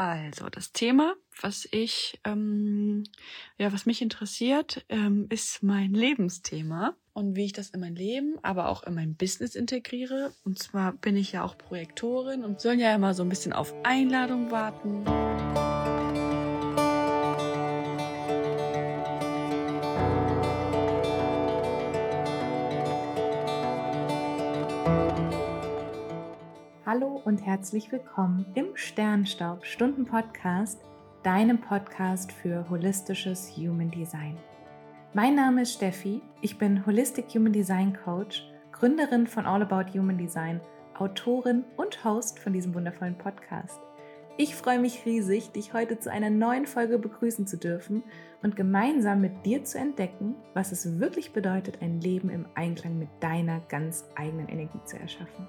Also, das Thema, was ich, ähm, ja, was mich interessiert, ähm, ist mein Lebensthema und wie ich das in mein Leben, aber auch in mein Business integriere. Und zwar bin ich ja auch Projektorin und soll ja immer so ein bisschen auf Einladung warten. Und herzlich willkommen im Sternstaub Stunden Podcast, deinem Podcast für holistisches Human Design. Mein Name ist Steffi, ich bin Holistic Human Design Coach, Gründerin von All About Human Design, Autorin und Host von diesem wundervollen Podcast. Ich freue mich riesig, dich heute zu einer neuen Folge begrüßen zu dürfen und gemeinsam mit dir zu entdecken, was es wirklich bedeutet, ein Leben im Einklang mit deiner ganz eigenen Energie zu erschaffen.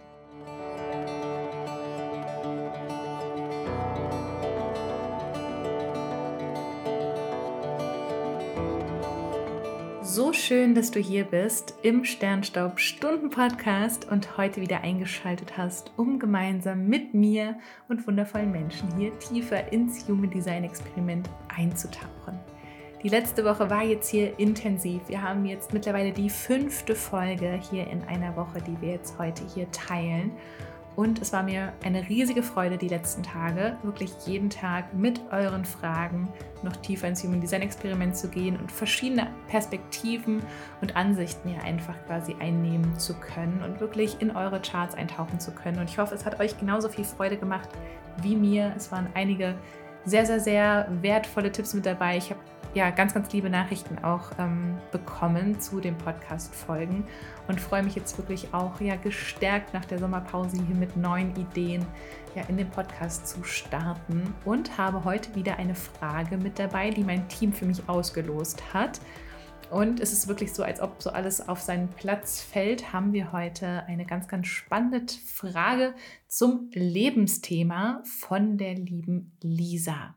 So schön, dass du hier bist im Sternstaub Stunden Podcast und heute wieder eingeschaltet hast, um gemeinsam mit mir und wundervollen Menschen hier tiefer ins Human Design Experiment einzutauchen. Die letzte Woche war jetzt hier intensiv. Wir haben jetzt mittlerweile die fünfte Folge hier in einer Woche, die wir jetzt heute hier teilen. Und es war mir eine riesige Freude, die letzten Tage wirklich jeden Tag mit euren Fragen noch tiefer ins Human Design Experiment zu gehen und verschiedene Perspektiven und Ansichten hier einfach quasi einnehmen zu können und wirklich in eure Charts eintauchen zu können. Und ich hoffe, es hat euch genauso viel Freude gemacht wie mir. Es waren einige sehr, sehr, sehr wertvolle Tipps mit dabei. Ich habe ja, ganz, ganz liebe Nachrichten auch ähm, bekommen zu den Podcast-Folgen und freue mich jetzt wirklich auch ja, gestärkt nach der Sommerpause hier mit neuen Ideen ja, in den Podcast zu starten und habe heute wieder eine Frage mit dabei, die mein Team für mich ausgelost hat. Und es ist wirklich so, als ob so alles auf seinen Platz fällt, haben wir heute eine ganz, ganz spannende Frage zum Lebensthema von der lieben Lisa.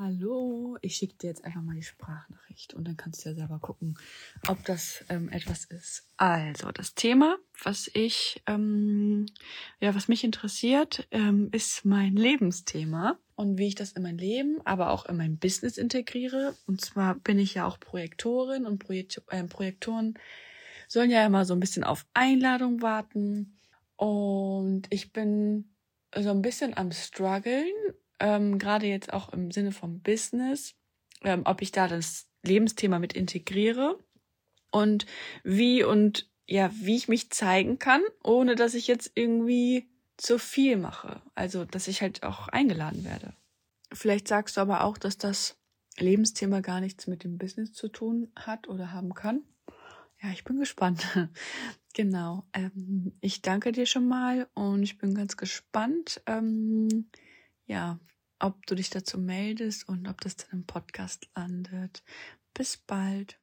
Hallo, ich schicke dir jetzt einfach mal die Sprachnachricht und dann kannst du ja selber gucken, ob das ähm, etwas ist. Also, das Thema, was ich, ähm, ja, was mich interessiert, ähm, ist mein Lebensthema und wie ich das in mein Leben, aber auch in mein Business integriere. Und zwar bin ich ja auch Projektorin und Projekt, äh, Projektoren sollen ja immer so ein bisschen auf Einladung warten. Und ich bin so ein bisschen am struggeln ähm, gerade jetzt auch im Sinne vom Business, ähm, ob ich da das Lebensthema mit integriere und wie und ja, wie ich mich zeigen kann, ohne dass ich jetzt irgendwie zu viel mache. Also, dass ich halt auch eingeladen werde. Vielleicht sagst du aber auch, dass das Lebensthema gar nichts mit dem Business zu tun hat oder haben kann. Ja, ich bin gespannt. genau. Ähm, ich danke dir schon mal und ich bin ganz gespannt, ähm, ja, ob du dich dazu meldest und ob das dann im Podcast landet. Bis bald.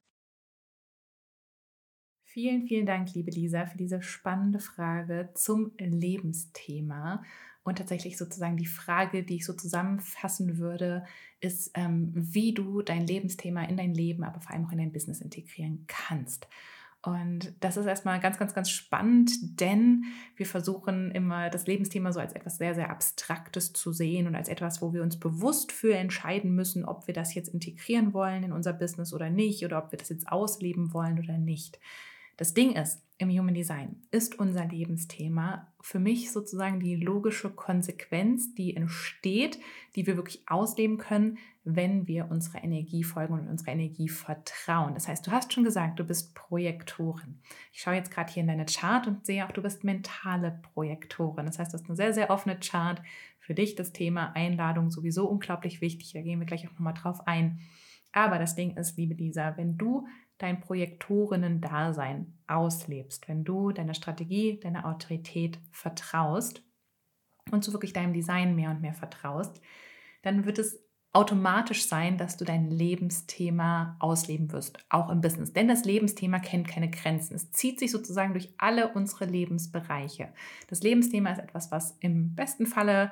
Vielen, vielen Dank, liebe Lisa, für diese spannende Frage zum Lebensthema. Und tatsächlich sozusagen die Frage, die ich so zusammenfassen würde, ist, ähm, wie du dein Lebensthema in dein Leben, aber vor allem auch in dein Business integrieren kannst. Und das ist erstmal ganz, ganz, ganz spannend, denn wir versuchen immer das Lebensthema so als etwas sehr, sehr Abstraktes zu sehen und als etwas, wo wir uns bewusst für entscheiden müssen, ob wir das jetzt integrieren wollen in unser Business oder nicht oder ob wir das jetzt ausleben wollen oder nicht. Das Ding ist, im Human Design ist unser Lebensthema für mich sozusagen die logische Konsequenz, die entsteht, die wir wirklich ausleben können, wenn wir unserer Energie folgen und unserer Energie vertrauen. Das heißt, du hast schon gesagt, du bist Projektorin. Ich schaue jetzt gerade hier in deine Chart und sehe auch, du bist mentale Projektorin. Das heißt, du hast eine sehr, sehr offene Chart. Für dich das Thema Einladung sowieso unglaublich wichtig. Da gehen wir gleich auch nochmal drauf ein. Aber das Ding ist, liebe Lisa, wenn du dein Projektorinnen-Dasein auslebst, wenn du deiner Strategie, deiner Autorität vertraust und so wirklich deinem Design mehr und mehr vertraust, dann wird es automatisch sein, dass du dein Lebensthema ausleben wirst, auch im Business. Denn das Lebensthema kennt keine Grenzen. Es zieht sich sozusagen durch alle unsere Lebensbereiche. Das Lebensthema ist etwas, was im besten Falle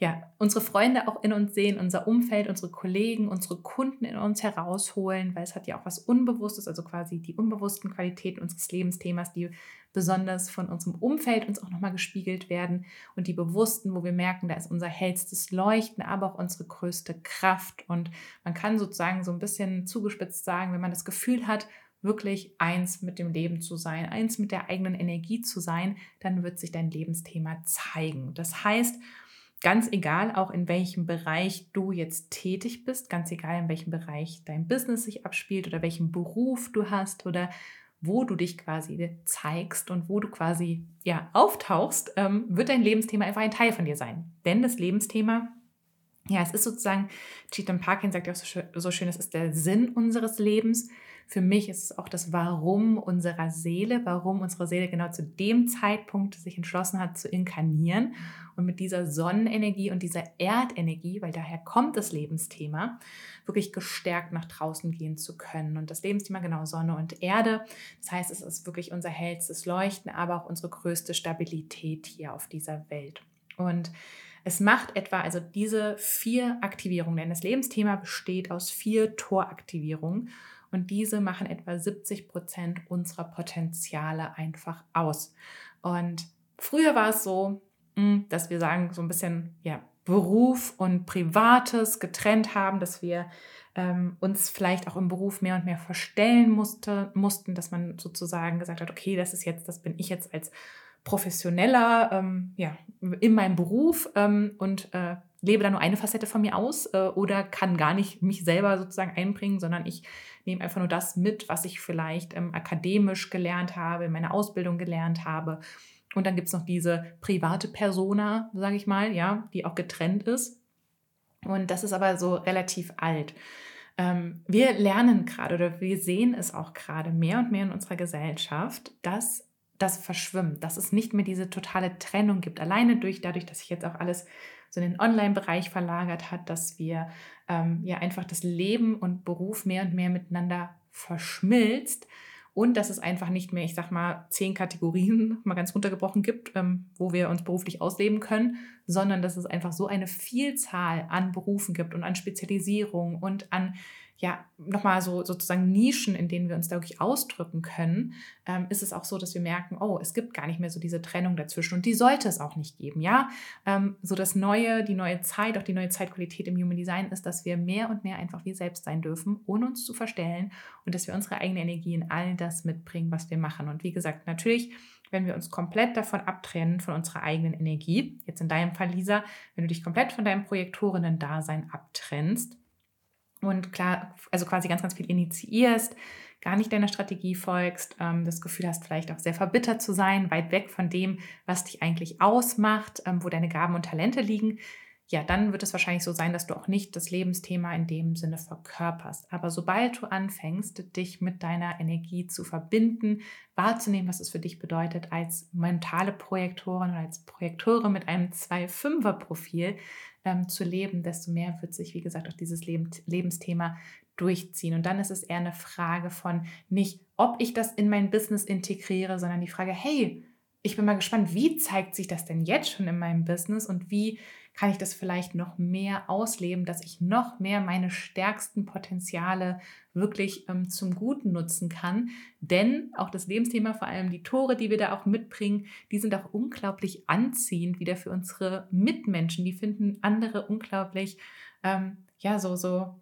ja, unsere Freunde auch in uns sehen, unser Umfeld, unsere Kollegen, unsere Kunden in uns herausholen, weil es hat ja auch was Unbewusstes, also quasi die unbewussten Qualitäten unseres Lebensthemas, die besonders von unserem Umfeld uns auch nochmal gespiegelt werden und die bewussten, wo wir merken, da ist unser hellstes Leuchten, aber auch unsere größte Kraft. Und man kann sozusagen so ein bisschen zugespitzt sagen, wenn man das Gefühl hat, wirklich eins mit dem Leben zu sein, eins mit der eigenen Energie zu sein, dann wird sich dein Lebensthema zeigen. Das heißt, ganz egal, auch in welchem Bereich du jetzt tätig bist, ganz egal, in welchem Bereich dein Business sich abspielt oder welchen Beruf du hast oder wo du dich quasi zeigst und wo du quasi ja auftauchst, ähm, wird dein Lebensthema einfach ein Teil von dir sein. Denn das Lebensthema, ja, es ist sozusagen, Cheatham Parkin sagt ja auch so schön, so schön, es ist der Sinn unseres Lebens. Für mich ist es auch das Warum unserer Seele, warum unsere Seele genau zu dem Zeitpunkt sich entschlossen hat zu inkarnieren und mit dieser Sonnenenergie und dieser Erdenergie, weil daher kommt das Lebensthema, wirklich gestärkt nach draußen gehen zu können. Und das Lebensthema genau Sonne und Erde. Das heißt, es ist wirklich unser hellstes Leuchten, aber auch unsere größte Stabilität hier auf dieser Welt. Und es macht etwa also diese vier Aktivierungen, denn das Lebensthema besteht aus vier Toraktivierungen. Und diese machen etwa 70 Prozent unserer Potenziale einfach aus. Und früher war es so, hm, dass wir sagen, so ein bisschen, ja, Beruf und Privates getrennt haben, dass wir ähm, uns vielleicht auch im Beruf mehr und mehr verstellen musste, mussten, dass man sozusagen gesagt hat, okay, das ist jetzt, das bin ich jetzt als Professioneller ähm, ja, in meinem Beruf ähm, und äh, lebe da nur eine Facette von mir aus äh, oder kann gar nicht mich selber sozusagen einbringen, sondern ich nehme einfach nur das mit, was ich vielleicht ähm, akademisch gelernt habe, in meiner Ausbildung gelernt habe. Und dann gibt es noch diese private Persona, sage ich mal, ja, die auch getrennt ist. Und das ist aber so relativ alt. Ähm, wir lernen gerade oder wir sehen es auch gerade mehr und mehr in unserer Gesellschaft, dass das verschwimmt, dass es nicht mehr diese totale Trennung gibt. Alleine durch, dadurch, dass sich jetzt auch alles so in den Online-Bereich verlagert hat, dass wir ähm, ja einfach das Leben und Beruf mehr und mehr miteinander verschmilzt und dass es einfach nicht mehr, ich sag mal, zehn Kategorien mal ganz runtergebrochen gibt, ähm, wo wir uns beruflich ausleben können, sondern dass es einfach so eine Vielzahl an Berufen gibt und an Spezialisierung und an ja, nochmal so sozusagen Nischen, in denen wir uns da wirklich ausdrücken können, ähm, ist es auch so, dass wir merken, oh, es gibt gar nicht mehr so diese Trennung dazwischen und die sollte es auch nicht geben, ja. Ähm, so das Neue, die neue Zeit, auch die neue Zeitqualität im Human Design ist, dass wir mehr und mehr einfach wir selbst sein dürfen, ohne uns zu verstellen und dass wir unsere eigene Energie in all das mitbringen, was wir machen. Und wie gesagt, natürlich wenn wir uns komplett davon abtrennen, von unserer eigenen Energie, jetzt in deinem Fall, Lisa, wenn du dich komplett von deinem Projektorinnen-Dasein abtrennst, und klar, also quasi ganz, ganz viel initiierst, gar nicht deiner Strategie folgst, ähm, das Gefühl hast, vielleicht auch sehr verbittert zu sein, weit weg von dem, was dich eigentlich ausmacht, ähm, wo deine Gaben und Talente liegen, ja, dann wird es wahrscheinlich so sein, dass du auch nicht das Lebensthema in dem Sinne verkörperst. Aber sobald du anfängst, dich mit deiner Energie zu verbinden, wahrzunehmen, was es für dich bedeutet, als mentale Projektorin oder als Projektore mit einem 2-5er-Profil ähm, zu leben, desto mehr wird sich, wie gesagt, auch dieses Leben, Lebensthema durchziehen. Und dann ist es eher eine Frage von nicht, ob ich das in mein Business integriere, sondern die Frage, hey, ich bin mal gespannt, wie zeigt sich das denn jetzt schon in meinem Business und wie kann ich das vielleicht noch mehr ausleben, dass ich noch mehr meine stärksten Potenziale wirklich ähm, zum Guten nutzen kann. Denn auch das Lebensthema, vor allem die Tore, die wir da auch mitbringen, die sind auch unglaublich anziehend wieder für unsere Mitmenschen. Die finden andere unglaublich, ähm, ja, so, so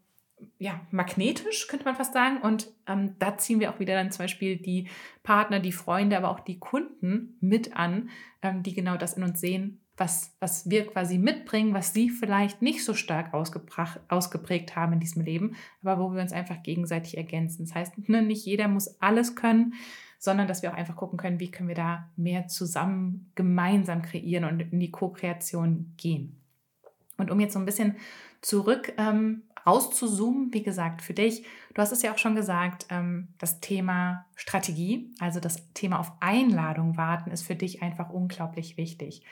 ja, magnetisch, könnte man fast sagen. Und ähm, da ziehen wir auch wieder dann zum Beispiel die Partner, die Freunde, aber auch die Kunden mit an, ähm, die genau das in uns sehen, was, was wir quasi mitbringen, was sie vielleicht nicht so stark ausgeprägt haben in diesem Leben, aber wo wir uns einfach gegenseitig ergänzen. Das heißt, ne, nicht jeder muss alles können, sondern dass wir auch einfach gucken können, wie können wir da mehr zusammen gemeinsam kreieren und in die Co-Kreation gehen. Und um jetzt so ein bisschen zurück ähm, rauszuzoomen, wie gesagt, für dich, du hast es ja auch schon gesagt, ähm, das Thema Strategie, also das Thema auf Einladung warten, ist für dich einfach unglaublich wichtig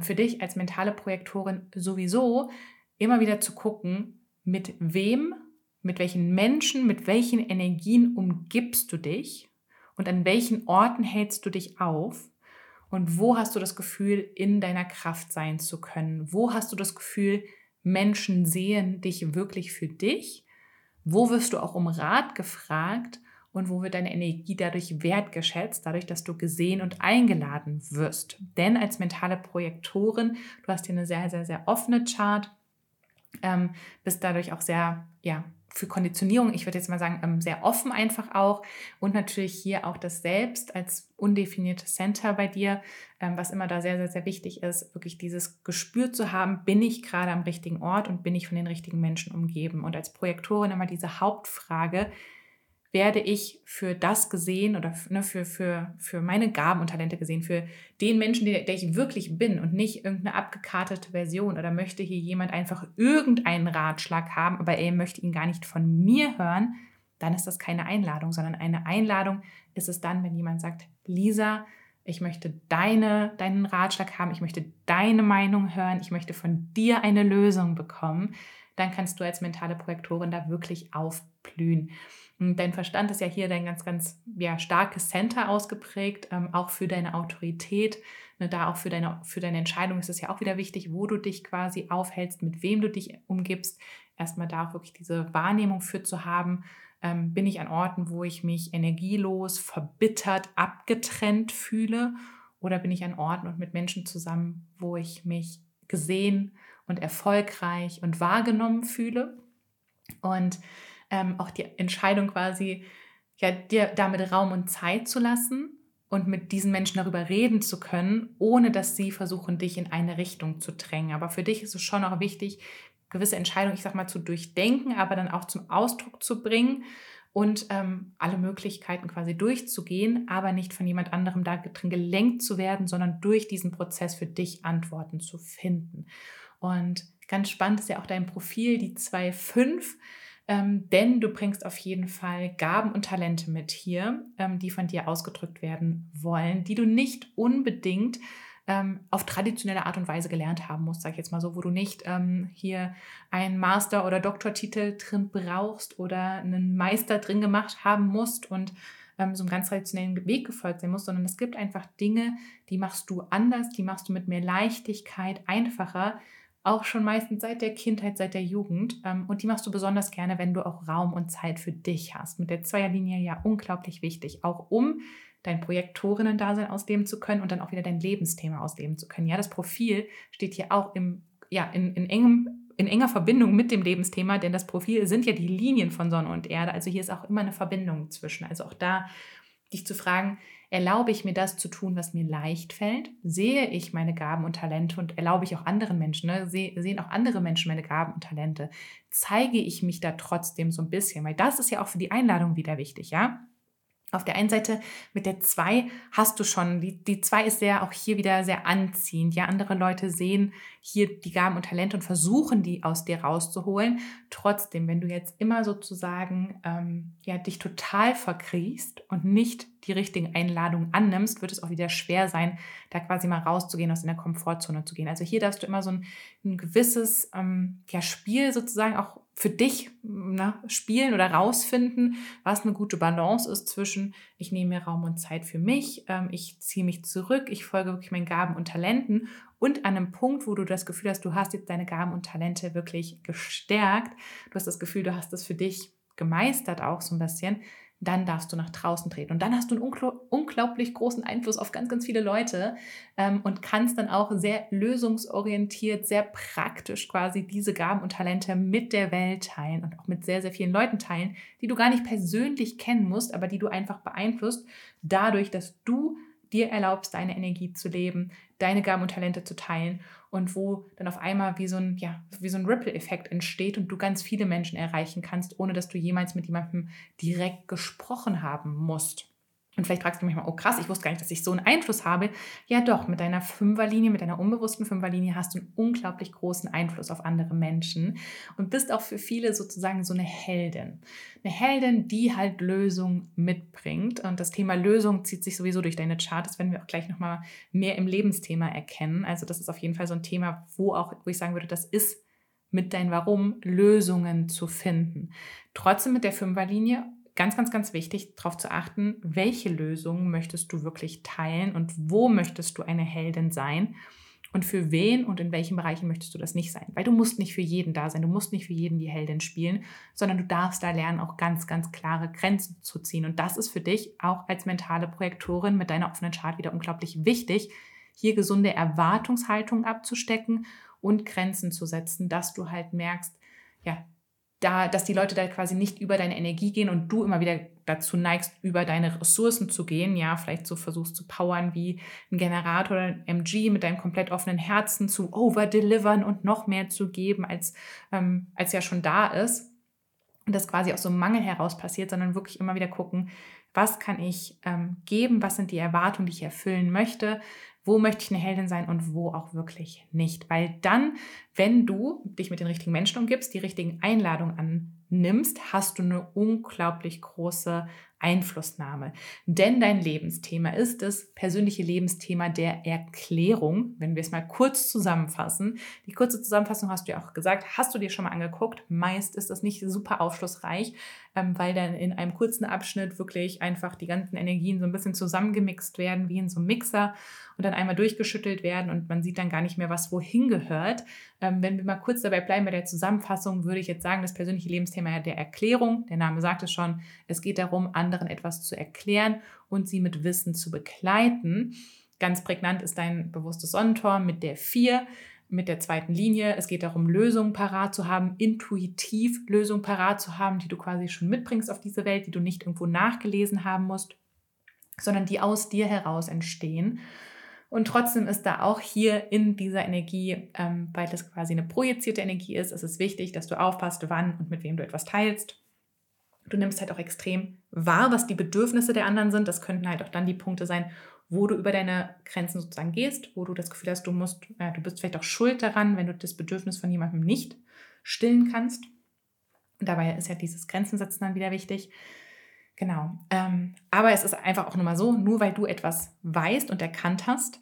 für dich als mentale Projektorin sowieso immer wieder zu gucken, mit wem, mit welchen Menschen, mit welchen Energien umgibst du dich und an welchen Orten hältst du dich auf Und wo hast du das Gefühl, in deiner Kraft sein zu können? Wo hast du das Gefühl, Menschen sehen dich wirklich für dich? Wo wirst du auch um Rat gefragt? Und wo wird deine Energie dadurch wertgeschätzt, dadurch, dass du gesehen und eingeladen wirst? Denn als mentale Projektorin, du hast hier eine sehr, sehr, sehr offene Chart, ähm, bist dadurch auch sehr, ja, für Konditionierung, ich würde jetzt mal sagen, ähm, sehr offen einfach auch. Und natürlich hier auch das Selbst als undefiniertes Center bei dir, ähm, was immer da sehr, sehr, sehr wichtig ist, wirklich dieses Gespür zu haben, bin ich gerade am richtigen Ort und bin ich von den richtigen Menschen umgeben. Und als Projektorin immer diese Hauptfrage, werde ich für das gesehen oder ne, für, für, für meine Gaben und Talente gesehen, für den Menschen, der, der ich wirklich bin und nicht irgendeine abgekartete Version oder möchte hier jemand einfach irgendeinen Ratschlag haben, aber er möchte ihn gar nicht von mir hören, dann ist das keine Einladung, sondern eine Einladung ist es dann, wenn jemand sagt, Lisa, ich möchte deine, deinen Ratschlag haben, ich möchte deine Meinung hören, ich möchte von dir eine Lösung bekommen, dann kannst du als mentale Projektorin da wirklich aufblühen. Dein Verstand ist ja hier dein ganz, ganz ja, starkes Center ausgeprägt, ähm, auch für deine Autorität. Ne, da auch für deine, für deine Entscheidung ist es ja auch wieder wichtig, wo du dich quasi aufhältst, mit wem du dich umgibst. Erstmal da auch wirklich diese Wahrnehmung für zu haben. Ähm, bin ich an Orten, wo ich mich energielos, verbittert, abgetrennt fühle? Oder bin ich an Orten und mit Menschen zusammen, wo ich mich gesehen und erfolgreich und wahrgenommen fühle? Und ähm, auch die Entscheidung quasi, ja, dir damit Raum und Zeit zu lassen und mit diesen Menschen darüber reden zu können, ohne dass sie versuchen, dich in eine Richtung zu drängen. Aber für dich ist es schon auch wichtig, gewisse Entscheidungen, ich sag mal, zu durchdenken, aber dann auch zum Ausdruck zu bringen und ähm, alle Möglichkeiten quasi durchzugehen, aber nicht von jemand anderem da drin gelenkt zu werden, sondern durch diesen Prozess für dich Antworten zu finden. Und ganz spannend ist ja auch dein Profil, die 2.5 ähm, denn du bringst auf jeden Fall Gaben und Talente mit hier, ähm, die von dir ausgedrückt werden wollen, die du nicht unbedingt ähm, auf traditionelle Art und Weise gelernt haben musst, sag ich jetzt mal so, wo du nicht ähm, hier einen Master- oder Doktortitel drin brauchst oder einen Meister drin gemacht haben musst und ähm, so einem ganz traditionellen Weg gefolgt sein musst, sondern es gibt einfach Dinge, die machst du anders, die machst du mit mehr Leichtigkeit, einfacher, auch schon meistens seit der Kindheit, seit der Jugend. Ähm, und die machst du besonders gerne, wenn du auch Raum und Zeit für dich hast. Mit der Zweierlinie ja unglaublich wichtig, auch um dein Projektorinnen-Dasein ausleben zu können und dann auch wieder dein Lebensthema ausleben zu können. Ja, das Profil steht hier auch im, ja, in, in, engem, in enger Verbindung mit dem Lebensthema, denn das Profil sind ja die Linien von Sonne und Erde. Also hier ist auch immer eine Verbindung zwischen. Also auch da dich zu fragen, Erlaube ich mir das zu tun, was mir leicht fällt? Sehe ich meine Gaben und Talente und erlaube ich auch anderen Menschen, ne? Se sehen auch andere Menschen meine Gaben und Talente? Zeige ich mich da trotzdem so ein bisschen? Weil das ist ja auch für die Einladung wieder wichtig, ja? Auf der einen Seite mit der 2 hast du schon, die 2 ist sehr auch hier wieder sehr anziehend. Ja, andere Leute sehen hier die Gaben und Talente und versuchen, die aus dir rauszuholen. Trotzdem, wenn du jetzt immer sozusagen ähm, ja, dich total verkriechst und nicht die richtigen Einladungen annimmst, wird es auch wieder schwer sein, da quasi mal rauszugehen, aus deiner Komfortzone zu gehen. Also hier darfst du immer so ein, ein gewisses ähm, ja, Spiel sozusagen auch für dich na, ne, spielen oder rausfinden, was eine gute Balance ist zwischen, ich nehme mir Raum und Zeit für mich, ähm, ich ziehe mich zurück, ich folge wirklich meinen Gaben und Talenten und an einem Punkt, wo du das Gefühl hast, du hast jetzt deine Gaben und Talente wirklich gestärkt, du hast das Gefühl, du hast das für dich gemeistert auch so ein bisschen, dann darfst du nach draußen treten. Und dann hast du einen unglaublich großen Einfluss auf ganz, ganz viele Leute ähm, und kannst dann auch sehr lösungsorientiert, sehr praktisch quasi diese Gaben und Talente mit der Welt teilen und auch mit sehr, sehr vielen Leuten teilen, die du gar nicht persönlich kennen musst, aber die du einfach beeinflusst, dadurch, dass du dir erlaubst, deine Energie zu leben, deine Gaben und Talente zu teilen und wo dann auf einmal wie so ein, ja, so ein Ripple-Effekt entsteht und du ganz viele Menschen erreichen kannst, ohne dass du jemals mit jemandem direkt gesprochen haben musst. Und vielleicht fragst du mich mal, oh krass, ich wusste gar nicht, dass ich so einen Einfluss habe. Ja doch, mit deiner Fünferlinie, mit deiner unbewussten Fünferlinie hast du einen unglaublich großen Einfluss auf andere Menschen und bist auch für viele sozusagen so eine Heldin. Eine Heldin, die halt Lösung mitbringt. Und das Thema Lösung zieht sich sowieso durch deine Chart. Das werden wir auch gleich nochmal mehr im Lebensthema erkennen. Also das ist auf jeden Fall so ein Thema, wo auch, wo ich sagen würde, das ist mit dein Warum Lösungen zu finden. Trotzdem mit der Fünferlinie ganz, ganz, ganz wichtig, darauf zu achten, welche Lösungen möchtest du wirklich teilen und wo möchtest du eine Heldin sein und für wen und in welchen Bereichen möchtest du das nicht sein. Weil du musst nicht für jeden da sein, du musst nicht für jeden die Heldin spielen, sondern du darfst da lernen, auch ganz, ganz klare Grenzen zu ziehen. Und das ist für dich auch als mentale Projektorin mit deiner offenen Chart wieder unglaublich wichtig, hier gesunde Erwartungshaltung abzustecken und Grenzen zu setzen, dass du halt merkst, ja, da, dass die Leute da quasi nicht über deine Energie gehen und du immer wieder dazu neigst, über deine Ressourcen zu gehen, ja, vielleicht so versuchst zu powern wie ein Generator oder ein MG mit deinem komplett offenen Herzen zu overdelivern und noch mehr zu geben, als, ähm, als ja schon da ist. Und das quasi aus so einem Mangel heraus passiert, sondern wirklich immer wieder gucken, was kann ich ähm, geben, was sind die Erwartungen, die ich erfüllen möchte, wo möchte ich eine Heldin sein und wo auch wirklich nicht. Weil dann, wenn du dich mit den richtigen Menschen umgibst, die richtigen Einladungen annimmst, hast du eine unglaublich große Einflussnahme. Denn dein Lebensthema ist das persönliche Lebensthema der Erklärung, wenn wir es mal kurz zusammenfassen. Die kurze Zusammenfassung hast du ja auch gesagt, hast du dir schon mal angeguckt. Meist ist das nicht super aufschlussreich, ähm, weil dann in einem kurzen Abschnitt wirklich einfach die ganzen Energien so ein bisschen zusammengemixt werden, wie in so einem Mixer und dann einmal durchgeschüttelt werden und man sieht dann gar nicht mehr, was wohin gehört. Ähm, wenn wir mal kurz dabei bleiben bei der Zusammenfassung, würde ich jetzt sagen, das persönliche Lebensthema der Erklärung, der Name sagt es schon, es geht darum, anderen etwas zu erklären und sie mit Wissen zu begleiten. Ganz prägnant ist dein bewusstes Sonnentor mit der 4 mit der zweiten Linie. Es geht darum, Lösungen parat zu haben, intuitiv Lösungen parat zu haben, die du quasi schon mitbringst auf diese Welt, die du nicht irgendwo nachgelesen haben musst, sondern die aus dir heraus entstehen. Und trotzdem ist da auch hier in dieser Energie, ähm, weil das quasi eine projizierte Energie ist, ist es wichtig, dass du aufpasst, wann und mit wem du etwas teilst. Du nimmst halt auch extrem wahr, was die Bedürfnisse der anderen sind. Das könnten halt auch dann die Punkte sein, wo du über deine Grenzen sozusagen gehst, wo du das Gefühl hast, du musst, äh, du bist vielleicht auch schuld daran, wenn du das Bedürfnis von jemandem nicht stillen kannst. Und dabei ist ja dieses Grenzen setzen dann wieder wichtig. Genau. Ähm, aber es ist einfach auch nur mal so, nur weil du etwas weißt und erkannt hast,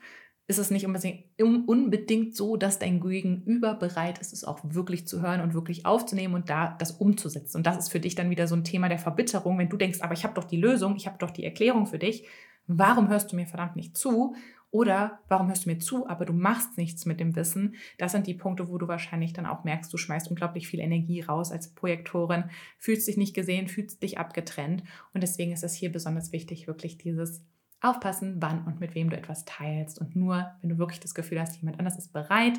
ist es nicht unbedingt so, dass dein Gegenüber bereit ist, es auch wirklich zu hören und wirklich aufzunehmen und da das umzusetzen. Und das ist für dich dann wieder so ein Thema der Verbitterung, wenn du denkst, aber ich habe doch die Lösung, ich habe doch die Erklärung für dich. Warum hörst du mir verdammt nicht zu? Oder warum hörst du mir zu, aber du machst nichts mit dem Wissen? Das sind die Punkte, wo du wahrscheinlich dann auch merkst, du schmeißt unglaublich viel Energie raus als Projektorin, fühlst dich nicht gesehen, fühlst dich abgetrennt. Und deswegen ist es hier besonders wichtig, wirklich dieses Aufpassen, wann und mit wem du etwas teilst. Und nur, wenn du wirklich das Gefühl hast, jemand anders ist bereit,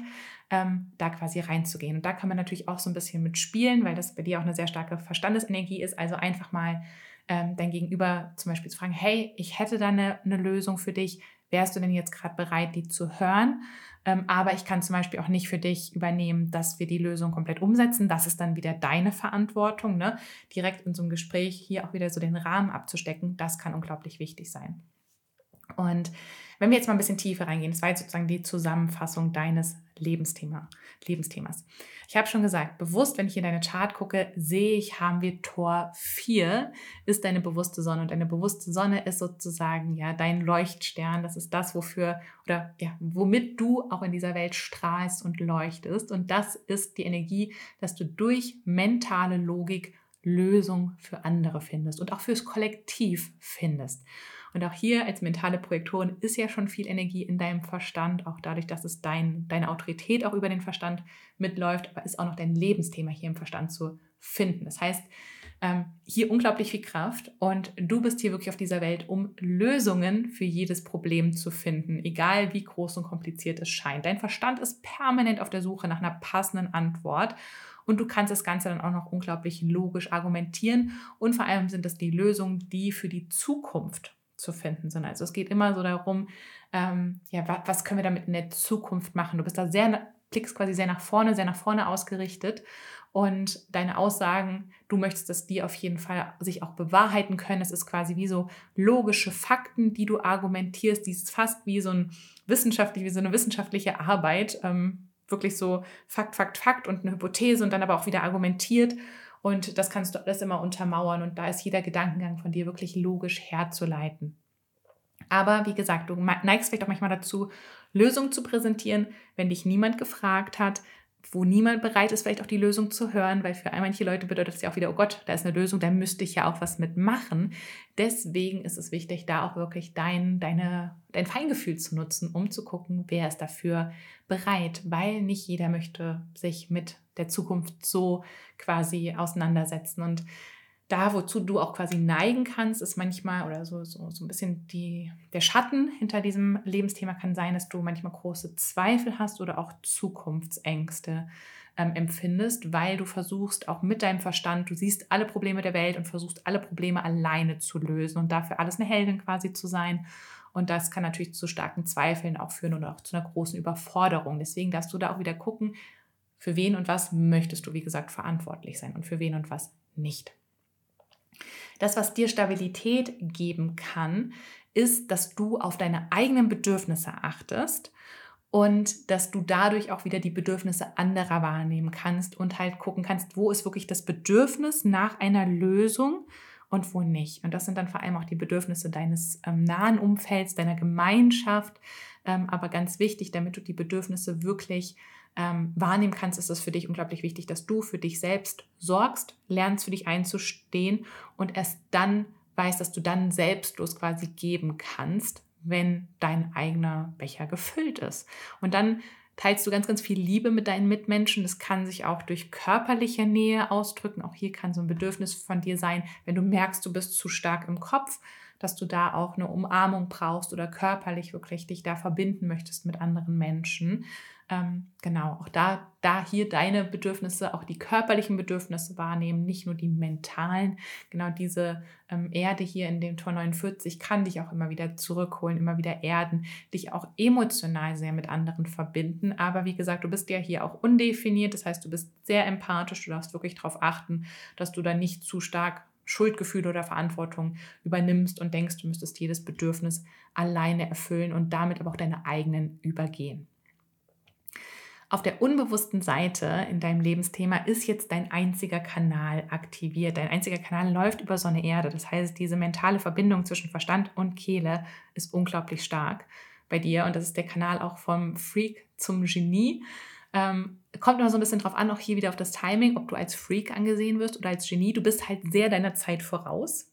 ähm, da quasi reinzugehen. Und da kann man natürlich auch so ein bisschen mitspielen, weil das bei dir auch eine sehr starke Verstandesenergie ist. Also einfach mal ähm, dein Gegenüber zum Beispiel zu fragen, hey, ich hätte da eine, eine Lösung für dich wärst du denn jetzt gerade bereit, die zu hören? Ähm, aber ich kann zum Beispiel auch nicht für dich übernehmen, dass wir die Lösung komplett umsetzen. Das ist dann wieder deine Verantwortung. Ne? Direkt in so einem Gespräch hier auch wieder so den Rahmen abzustecken, das kann unglaublich wichtig sein. Und wenn wir jetzt mal ein bisschen tiefer reingehen, das war jetzt sozusagen die Zusammenfassung deines Lebensthema, Lebensthemas. Ich habe schon gesagt, bewusst, wenn ich in deine Chart gucke, sehe ich, haben wir Tor 4, ist deine bewusste Sonne. Und deine bewusste Sonne ist sozusagen ja dein Leuchtstern. Das ist das, wofür oder ja, womit du auch in dieser Welt strahlst und leuchtest. Und das ist die Energie, dass du durch mentale Logik Lösung für andere findest und auch fürs Kollektiv findest. Und auch hier als mentale Projektorin ist ja schon viel Energie in deinem Verstand, auch dadurch, dass es dein, deine Autorität auch über den Verstand mitläuft, aber ist auch noch dein Lebensthema hier im Verstand zu finden. Das heißt, ähm, hier unglaublich viel Kraft und du bist hier wirklich auf dieser Welt, um Lösungen für jedes Problem zu finden, egal wie groß und kompliziert es scheint. Dein Verstand ist permanent auf der Suche nach einer passenden Antwort und du kannst das Ganze dann auch noch unglaublich logisch argumentieren und vor allem sind das die Lösungen, die für die Zukunft zu finden sind. Also es geht immer so darum, ähm, ja, was, was können wir damit in der Zukunft machen? Du bist da sehr, blickst quasi sehr nach vorne, sehr nach vorne ausgerichtet und deine Aussagen, du möchtest, dass die auf jeden Fall sich auch bewahrheiten können. Es ist quasi wie so logische Fakten, die du argumentierst. Die ist fast wie so ein wissenschaftlich, wie so eine wissenschaftliche Arbeit. Ähm, wirklich so Fakt, Fakt, Fakt und eine Hypothese und dann aber auch wieder argumentiert. Und das kannst du alles immer untermauern und da ist jeder Gedankengang von dir wirklich logisch herzuleiten. Aber wie gesagt, du neigst vielleicht auch manchmal dazu, Lösungen zu präsentieren, wenn dich niemand gefragt hat, wo niemand bereit ist, vielleicht auch die Lösung zu hören, weil für manche Leute bedeutet es ja auch wieder, oh Gott, da ist eine Lösung, da müsste ich ja auch was mitmachen. Deswegen ist es wichtig, da auch wirklich dein, deine, dein Feingefühl zu nutzen, um zu gucken, wer ist dafür bereit, weil nicht jeder möchte sich mit der Zukunft so quasi auseinandersetzen. Und da, wozu du auch quasi neigen kannst, ist manchmal oder so, so, so ein bisschen die, der Schatten hinter diesem Lebensthema kann sein, dass du manchmal große Zweifel hast oder auch Zukunftsängste ähm, empfindest, weil du versuchst auch mit deinem Verstand, du siehst alle Probleme der Welt und versuchst alle Probleme alleine zu lösen und dafür alles eine Heldin quasi zu sein. Und das kann natürlich zu starken Zweifeln auch führen oder auch zu einer großen Überforderung. Deswegen darfst du da auch wieder gucken, für wen und was möchtest du, wie gesagt, verantwortlich sein und für wen und was nicht. Das, was dir Stabilität geben kann, ist, dass du auf deine eigenen Bedürfnisse achtest und dass du dadurch auch wieder die Bedürfnisse anderer wahrnehmen kannst und halt gucken kannst, wo ist wirklich das Bedürfnis nach einer Lösung und wo nicht. Und das sind dann vor allem auch die Bedürfnisse deines ähm, nahen Umfelds, deiner Gemeinschaft. Ähm, aber ganz wichtig, damit du die Bedürfnisse wirklich ähm, wahrnehmen kannst, ist es für dich unglaublich wichtig, dass du für dich selbst sorgst, lernst für dich einzustehen und erst dann weißt, dass du dann selbstlos quasi geben kannst, wenn dein eigener Becher gefüllt ist. Und dann teilst du ganz, ganz viel Liebe mit deinen Mitmenschen. Das kann sich auch durch körperliche Nähe ausdrücken. Auch hier kann so ein Bedürfnis von dir sein, wenn du merkst, du bist zu stark im Kopf, dass du da auch eine Umarmung brauchst oder körperlich wirklich dich da verbinden möchtest mit anderen Menschen. Ähm, genau, auch da, da hier deine Bedürfnisse, auch die körperlichen Bedürfnisse wahrnehmen, nicht nur die mentalen. Genau diese ähm, Erde hier in dem Tor 49 kann dich auch immer wieder zurückholen, immer wieder erden, dich auch emotional sehr mit anderen verbinden. Aber wie gesagt, du bist ja hier auch undefiniert, das heißt, du bist sehr empathisch, du darfst wirklich darauf achten, dass du da nicht zu stark Schuldgefühle oder Verantwortung übernimmst und denkst, du müsstest jedes Bedürfnis alleine erfüllen und damit aber auch deine eigenen übergehen. Auf der unbewussten Seite in deinem Lebensthema ist jetzt dein einziger Kanal aktiviert. Dein einziger Kanal läuft über Sonne Erde. Das heißt, diese mentale Verbindung zwischen Verstand und Kehle ist unglaublich stark bei dir. Und das ist der Kanal auch vom Freak zum Genie. Ähm, kommt immer so ein bisschen drauf an, auch hier wieder auf das Timing, ob du als Freak angesehen wirst oder als Genie. Du bist halt sehr deiner Zeit voraus.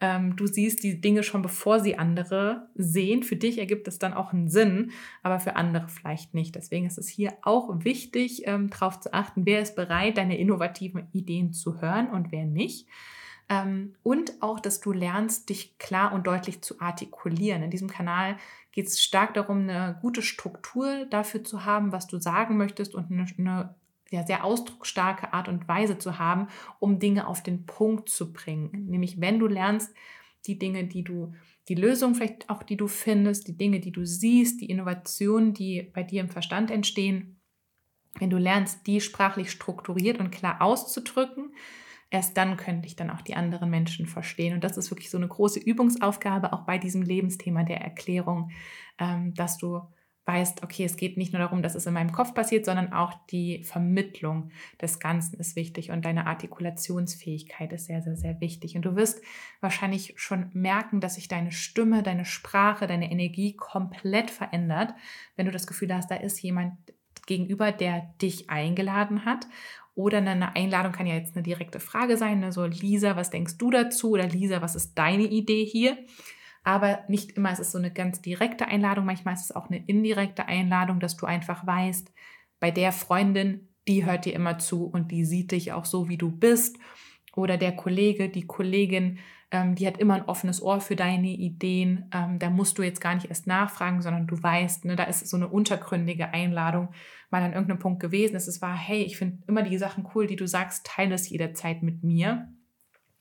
Ähm, du siehst die Dinge schon, bevor sie andere sehen. Für dich ergibt es dann auch einen Sinn, aber für andere vielleicht nicht. Deswegen ist es hier auch wichtig, ähm, darauf zu achten, wer ist bereit, deine innovativen Ideen zu hören und wer nicht. Ähm, und auch, dass du lernst, dich klar und deutlich zu artikulieren. In diesem Kanal geht es stark darum, eine gute Struktur dafür zu haben, was du sagen möchtest und eine, eine ja, sehr ausdrucksstarke Art und Weise zu haben, um Dinge auf den Punkt zu bringen. Nämlich, wenn du lernst, die Dinge, die du, die Lösung vielleicht auch, die du findest, die Dinge, die du siehst, die Innovationen, die bei dir im Verstand entstehen, wenn du lernst, die sprachlich strukturiert und klar auszudrücken, erst dann können dich dann auch die anderen Menschen verstehen. Und das ist wirklich so eine große Übungsaufgabe, auch bei diesem Lebensthema der Erklärung, ähm, dass du weißt, okay, es geht nicht nur darum, dass es in meinem Kopf passiert, sondern auch die Vermittlung des Ganzen ist wichtig und deine Artikulationsfähigkeit ist sehr, sehr, sehr wichtig. Und du wirst wahrscheinlich schon merken, dass sich deine Stimme, deine Sprache, deine Energie komplett verändert, wenn du das Gefühl hast, da ist jemand gegenüber, der dich eingeladen hat oder eine Einladung kann ja jetzt eine direkte Frage sein, ne? so Lisa, was denkst du dazu? Oder Lisa, was ist deine Idee hier? Aber nicht immer ist es so eine ganz direkte Einladung, manchmal ist es auch eine indirekte Einladung, dass du einfach weißt, bei der Freundin, die hört dir immer zu und die sieht dich auch so, wie du bist. Oder der Kollege, die Kollegin, ähm, die hat immer ein offenes Ohr für deine Ideen. Ähm, da musst du jetzt gar nicht erst nachfragen, sondern du weißt, ne, da ist so eine untergründige Einladung mal an irgendeinem Punkt gewesen. Es war, hey, ich finde immer die Sachen cool, die du sagst, teile es jederzeit mit mir.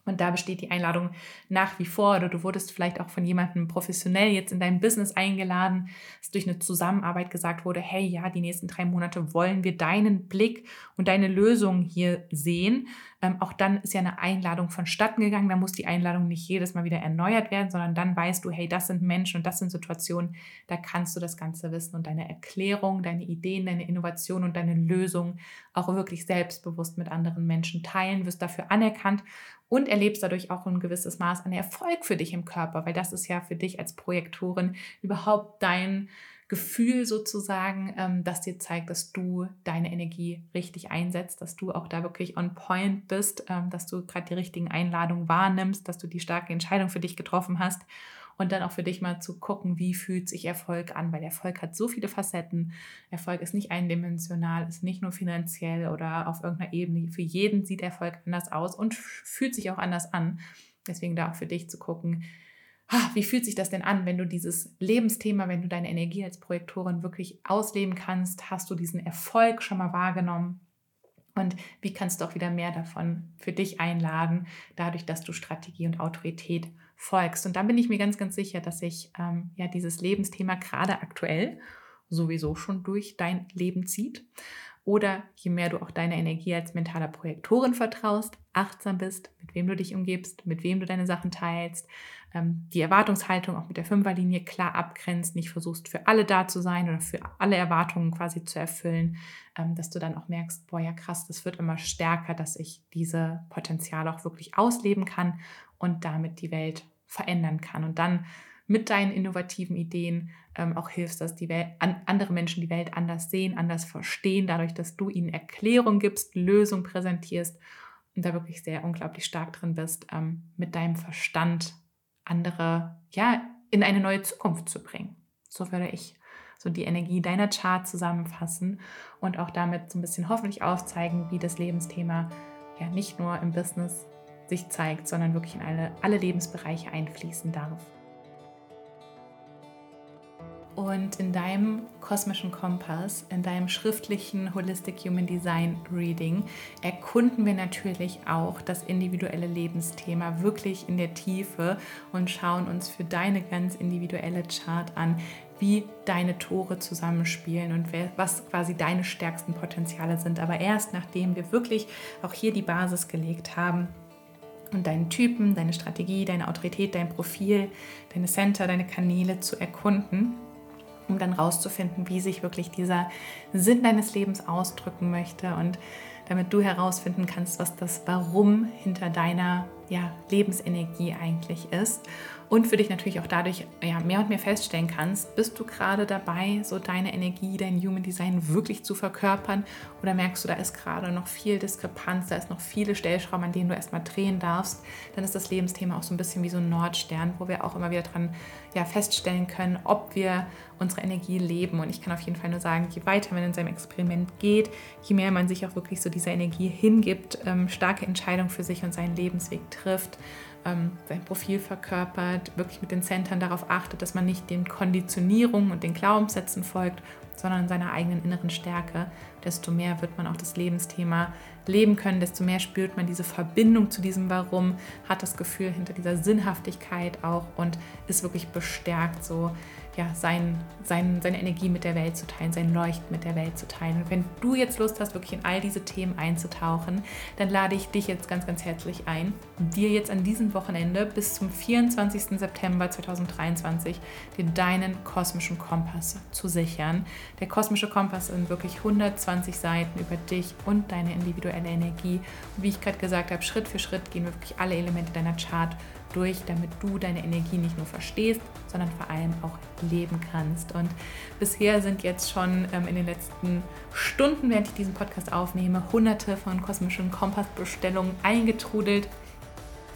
Und da besteht die Einladung nach wie vor. Oder du wurdest vielleicht auch von jemandem professionell jetzt in dein Business eingeladen, dass durch eine Zusammenarbeit gesagt wurde, hey, ja, die nächsten drei Monate wollen wir deinen Blick und deine Lösung hier sehen. Ähm, auch dann ist ja eine Einladung vonstatten gegangen. Da muss die Einladung nicht jedes Mal wieder erneuert werden, sondern dann weißt du, hey, das sind Menschen und das sind Situationen, da kannst du das Ganze wissen und deine Erklärung, deine Ideen, deine Innovation und deine Lösung auch wirklich selbstbewusst mit anderen Menschen teilen, wirst dafür anerkannt und erlebst dadurch auch ein gewisses Maß an Erfolg für dich im Körper, weil das ist ja für dich als Projektorin überhaupt dein Gefühl sozusagen, ähm, das dir zeigt, dass du deine Energie richtig einsetzt, dass du auch da wirklich on point bist, ähm, dass du gerade die richtigen Einladungen wahrnimmst, dass du die starke Entscheidung für dich getroffen hast und dann auch für dich mal zu gucken, wie fühlt sich Erfolg an, weil Erfolg hat so viele Facetten. Erfolg ist nicht eindimensional, ist nicht nur finanziell oder auf irgendeiner Ebene. Für jeden sieht Erfolg anders aus und fühlt sich auch anders an. Deswegen da auch für dich zu gucken, wie fühlt sich das denn an, wenn du dieses Lebensthema, wenn du deine Energie als Projektorin wirklich ausleben kannst? Hast du diesen Erfolg schon mal wahrgenommen? Und wie kannst du auch wieder mehr davon für dich einladen, dadurch, dass du Strategie und Autorität folgst? Und da bin ich mir ganz, ganz sicher, dass sich ähm, ja dieses Lebensthema gerade aktuell sowieso schon durch dein Leben zieht. Oder je mehr du auch deiner Energie als mentaler Projektorin vertraust, achtsam bist, mit wem du dich umgibst, mit wem du deine Sachen teilst, ähm, die Erwartungshaltung auch mit der Fünferlinie klar abgrenzt, nicht versuchst für alle da zu sein oder für alle Erwartungen quasi zu erfüllen, ähm, dass du dann auch merkst, boah ja krass, das wird immer stärker, dass ich diese Potenziale auch wirklich ausleben kann und damit die Welt verändern kann. Und dann mit deinen innovativen Ideen ähm, auch hilfst, dass die Welt, an, andere Menschen die Welt anders sehen, anders verstehen, dadurch, dass du ihnen Erklärung gibst, Lösung präsentierst und da wirklich sehr unglaublich stark drin bist, ähm, mit deinem Verstand andere ja in eine neue Zukunft zu bringen. So würde ich so die Energie deiner Chart zusammenfassen und auch damit so ein bisschen hoffentlich aufzeigen, wie das Lebensthema ja nicht nur im Business sich zeigt, sondern wirklich in alle, alle Lebensbereiche einfließen darf. Und in deinem kosmischen Kompass, in deinem schriftlichen Holistic Human Design Reading erkunden wir natürlich auch das individuelle Lebensthema wirklich in der Tiefe und schauen uns für deine ganz individuelle Chart an, wie deine Tore zusammenspielen und was quasi deine stärksten Potenziale sind. Aber erst nachdem wir wirklich auch hier die Basis gelegt haben, und deinen Typen, deine Strategie, deine Autorität, dein Profil, deine Center, deine Kanäle zu erkunden um dann rauszufinden, wie sich wirklich dieser Sinn deines Lebens ausdrücken möchte und damit du herausfinden kannst, was das Warum hinter deiner ja, Lebensenergie eigentlich ist und für dich natürlich auch dadurch ja, mehr und mehr feststellen kannst, bist du gerade dabei, so deine Energie, dein Human Design wirklich zu verkörpern oder merkst du, da ist gerade noch viel Diskrepanz, da ist noch viele Stellschrauben, an denen du erstmal drehen darfst, dann ist das Lebensthema auch so ein bisschen wie so ein Nordstern, wo wir auch immer wieder dran ja, feststellen können, ob wir unsere Energie leben. Und ich kann auf jeden Fall nur sagen, je weiter man in seinem Experiment geht, je mehr man sich auch wirklich so dieser Energie hingibt, ähm, starke Entscheidungen für sich und seinen Lebensweg trifft, ähm, sein Profil verkörpert, wirklich mit den Centern darauf achtet, dass man nicht den Konditionierungen und den Glaubenssätzen folgt, sondern seiner eigenen inneren Stärke, desto mehr wird man auch das Lebensthema leben können, desto mehr spürt man diese Verbindung zu diesem Warum, hat das Gefühl hinter dieser Sinnhaftigkeit auch und ist wirklich bestärkt, so ja, sein, sein, seine Energie mit der Welt zu teilen, sein Leuchten mit der Welt zu teilen. Und wenn du jetzt Lust hast, wirklich in all diese Themen einzutauchen, dann lade ich dich jetzt ganz, ganz herzlich ein, dir jetzt an diesem Wochenende bis zum 24. September 2023 den deinen kosmischen Kompass zu sichern. Der kosmische Kompass sind wirklich 120 Seiten über dich und deine individuelle Energie. Und wie ich gerade gesagt habe, Schritt für Schritt gehen wir wirklich alle Elemente deiner Chart durch, damit du deine Energie nicht nur verstehst, sondern vor allem auch leben kannst. Und bisher sind jetzt schon ähm, in den letzten Stunden, während ich diesen Podcast aufnehme, hunderte von kosmischen Kompassbestellungen eingetrudelt.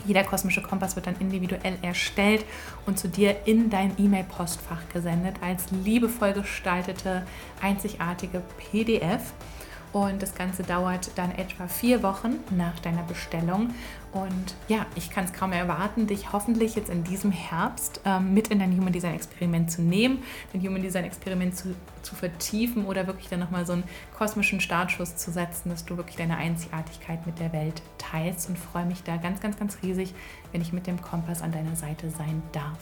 Jeder kosmische Kompass wird dann individuell erstellt und zu dir in dein E-Mail-Postfach gesendet als liebevoll gestaltete, einzigartige PDF. Und das Ganze dauert dann etwa vier Wochen nach deiner Bestellung. Und ja, ich kann es kaum erwarten, dich hoffentlich jetzt in diesem Herbst ähm, mit in dein Human Design Experiment zu nehmen, dein Human Design Experiment zu, zu vertiefen oder wirklich dann nochmal so einen kosmischen Startschuss zu setzen, dass du wirklich deine Einzigartigkeit mit der Welt teilst und freue mich da ganz, ganz, ganz riesig, wenn ich mit dem Kompass an deiner Seite sein darf.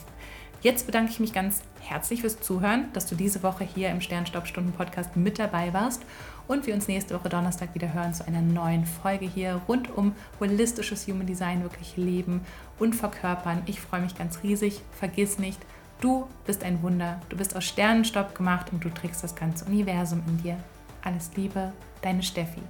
Jetzt bedanke ich mich ganz herzlich fürs Zuhören, dass du diese Woche hier im Sternstaubstunden-Podcast mit dabei warst und wir uns nächste Woche Donnerstag wieder hören zu einer neuen Folge hier rund um holistisches Human Design wirklich leben und verkörpern. Ich freue mich ganz riesig. Vergiss nicht, du bist ein Wunder. Du bist aus Sternenstaub gemacht und du trägst das ganze Universum in dir. Alles Liebe, deine Steffi.